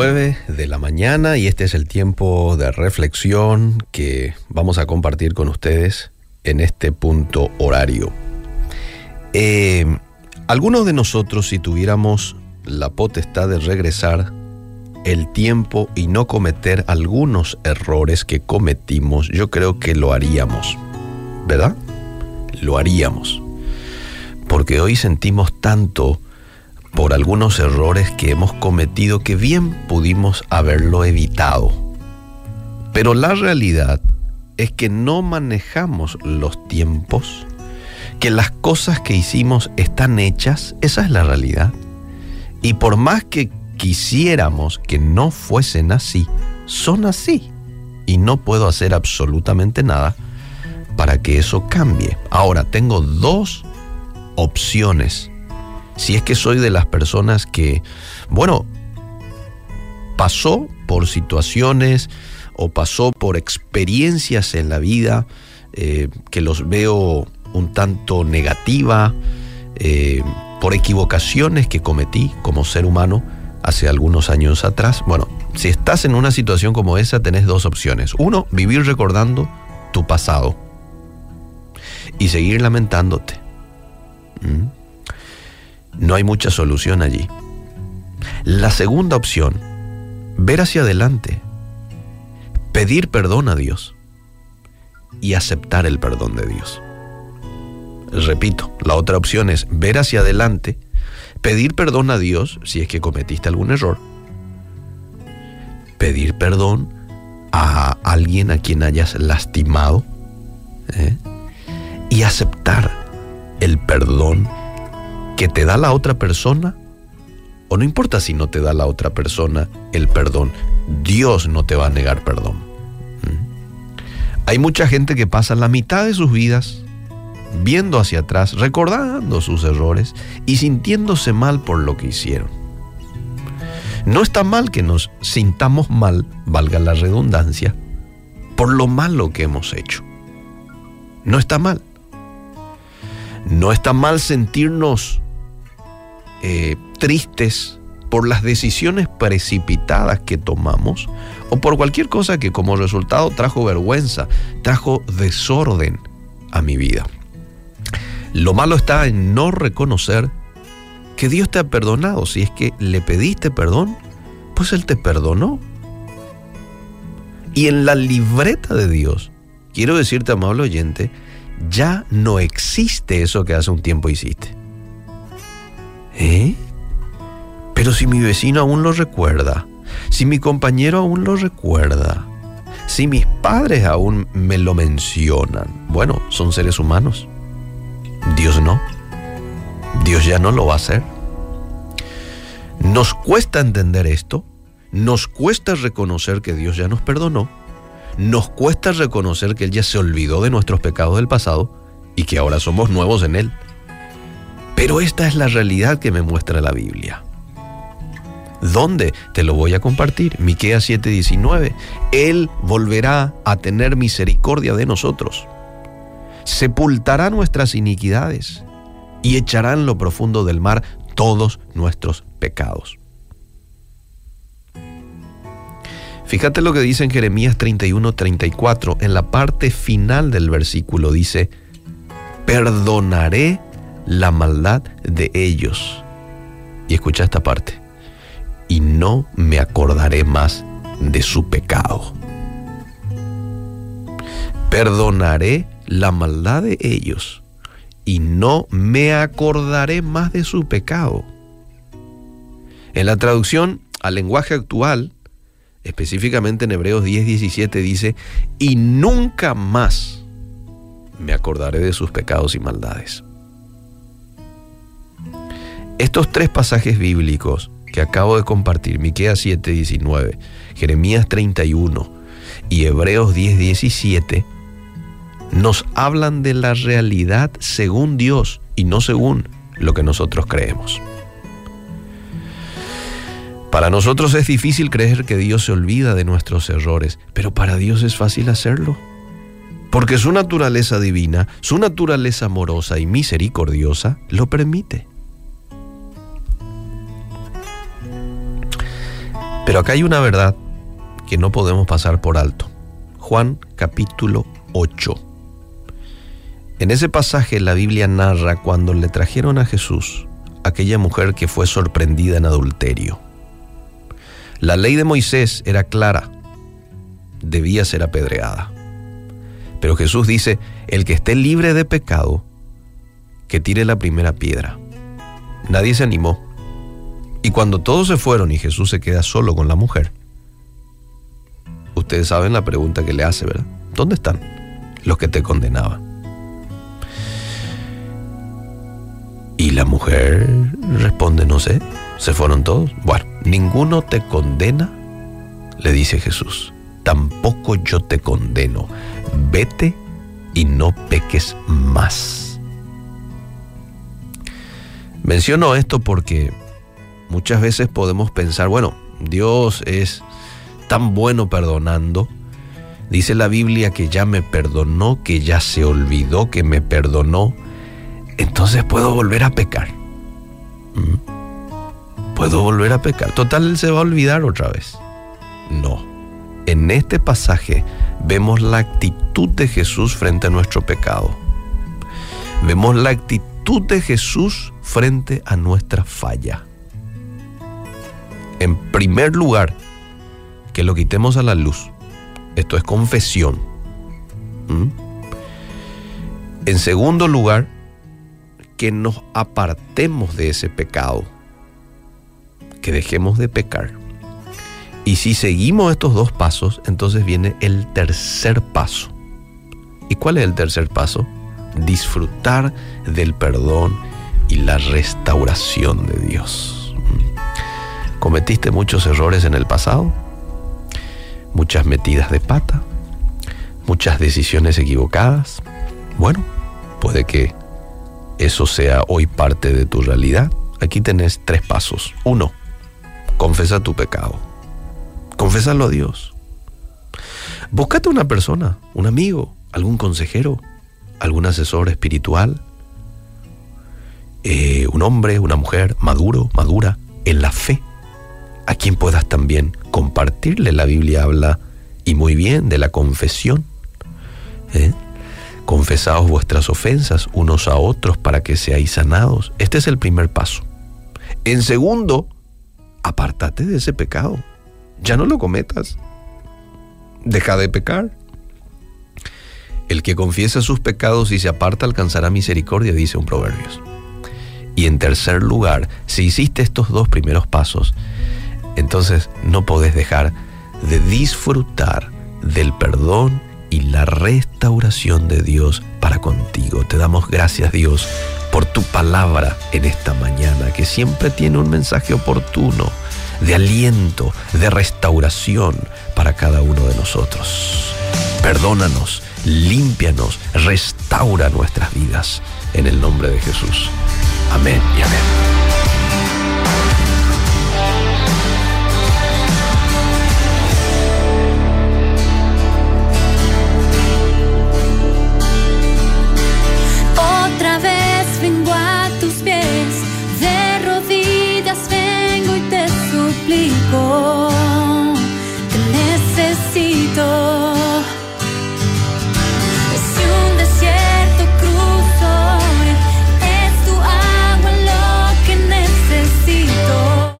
9 de la mañana y este es el tiempo de reflexión que vamos a compartir con ustedes en este punto horario. Eh, algunos de nosotros, si tuviéramos la potestad de regresar el tiempo y no cometer algunos errores que cometimos, yo creo que lo haríamos, ¿verdad? Lo haríamos. Porque hoy sentimos tanto por algunos errores que hemos cometido que bien pudimos haberlo evitado. Pero la realidad es que no manejamos los tiempos, que las cosas que hicimos están hechas, esa es la realidad. Y por más que quisiéramos que no fuesen así, son así. Y no puedo hacer absolutamente nada para que eso cambie. Ahora, tengo dos opciones si es que soy de las personas que, bueno, pasó por situaciones o pasó por experiencias en la vida eh, que los veo un tanto negativa, eh, por equivocaciones que cometí como ser humano hace algunos años atrás. Bueno, si estás en una situación como esa, tenés dos opciones. Uno, vivir recordando tu pasado y seguir lamentándote. ¿Mm? No hay mucha solución allí. La segunda opción, ver hacia adelante, pedir perdón a Dios y aceptar el perdón de Dios. Repito, la otra opción es ver hacia adelante, pedir perdón a Dios si es que cometiste algún error, pedir perdón a alguien a quien hayas lastimado ¿eh? y aceptar el perdón que te da la otra persona, o no importa si no te da la otra persona el perdón, Dios no te va a negar perdón. ¿Mm? Hay mucha gente que pasa la mitad de sus vidas viendo hacia atrás, recordando sus errores y sintiéndose mal por lo que hicieron. No está mal que nos sintamos mal, valga la redundancia, por lo malo que hemos hecho. No está mal. No está mal sentirnos eh, tristes por las decisiones precipitadas que tomamos o por cualquier cosa que como resultado trajo vergüenza, trajo desorden a mi vida. Lo malo está en no reconocer que Dios te ha perdonado. Si es que le pediste perdón, pues Él te perdonó. Y en la libreta de Dios, quiero decirte, amable oyente, ya no existe eso que hace un tiempo hiciste. ¿Eh? Pero si mi vecino aún lo recuerda, si mi compañero aún lo recuerda, si mis padres aún me lo mencionan, bueno, son seres humanos. Dios no. Dios ya no lo va a hacer. Nos cuesta entender esto, nos cuesta reconocer que Dios ya nos perdonó, nos cuesta reconocer que Él ya se olvidó de nuestros pecados del pasado y que ahora somos nuevos en Él. Pero esta es la realidad que me muestra la Biblia. ¿Dónde? Te lo voy a compartir. Miqueas 7:19. Él volverá a tener misericordia de nosotros. Sepultará nuestras iniquidades y echará en lo profundo del mar todos nuestros pecados. Fíjate lo que dice en Jeremías 31:34, en la parte final del versículo dice, perdonaré la maldad de ellos. Y escucha esta parte. Y no me acordaré más de su pecado. Perdonaré la maldad de ellos y no me acordaré más de su pecado. En la traducción al lenguaje actual, específicamente en Hebreos 10:17 dice, y nunca más me acordaré de sus pecados y maldades. Estos tres pasajes bíblicos que acabo de compartir, Miqueas 7:19, Jeremías 31 y Hebreos 10:17, nos hablan de la realidad según Dios y no según lo que nosotros creemos. Para nosotros es difícil creer que Dios se olvida de nuestros errores, pero para Dios es fácil hacerlo. Porque su naturaleza divina, su naturaleza amorosa y misericordiosa lo permite. Pero acá hay una verdad que no podemos pasar por alto. Juan capítulo 8. En ese pasaje la Biblia narra cuando le trajeron a Jesús aquella mujer que fue sorprendida en adulterio. La ley de Moisés era clara, debía ser apedreada. Pero Jesús dice, el que esté libre de pecado, que tire la primera piedra. Nadie se animó. Y cuando todos se fueron y Jesús se queda solo con la mujer, ustedes saben la pregunta que le hace, ¿verdad? ¿Dónde están los que te condenaban? Y la mujer responde, no sé, se fueron todos. Bueno, ninguno te condena, le dice Jesús, tampoco yo te condeno. Vete y no peques más. Menciono esto porque muchas veces podemos pensar, bueno, Dios es tan bueno perdonando. Dice la Biblia que ya me perdonó, que ya se olvidó que me perdonó. Entonces puedo volver a pecar. ¿Mm? Puedo volver a pecar. Total, Él se va a olvidar otra vez. No. En este pasaje vemos la actitud de Jesús frente a nuestro pecado. Vemos la actitud de Jesús frente a nuestra falla. En primer lugar, que lo quitemos a la luz. Esto es confesión. ¿Mm? En segundo lugar, que nos apartemos de ese pecado, que dejemos de pecar. Y si seguimos estos dos pasos, entonces viene el tercer paso. ¿Y cuál es el tercer paso? Disfrutar del perdón y la restauración de Dios. ¿Cometiste muchos errores en el pasado? muchas metidas de pata, muchas decisiones equivocadas. Bueno, puede que eso sea hoy parte de tu realidad. Aquí tenés tres pasos. Uno, confesa tu pecado. Confésalo a Dios. Búscate una persona, un amigo, algún consejero, algún asesor espiritual, eh, un hombre, una mujer maduro, madura, en la fe, a quien puedas también compartirle. La Biblia habla y muy bien de la confesión. ¿eh? Confesaos vuestras ofensas unos a otros para que seáis sanados. Este es el primer paso. En segundo, apártate de ese pecado. Ya no lo cometas. Deja de pecar. El que confiesa sus pecados y se aparta alcanzará misericordia, dice un Proverbios. Y en tercer lugar, si hiciste estos dos primeros pasos, entonces no podés dejar de disfrutar del perdón y la restauración de Dios para contigo. Te damos gracias Dios por tu palabra en esta mañana, que siempre tiene un mensaje oportuno, de aliento, de restauración para cada uno de nosotros. Perdónanos, límpianos, restaura nuestras vidas en el nombre de Jesús. Amén y amén.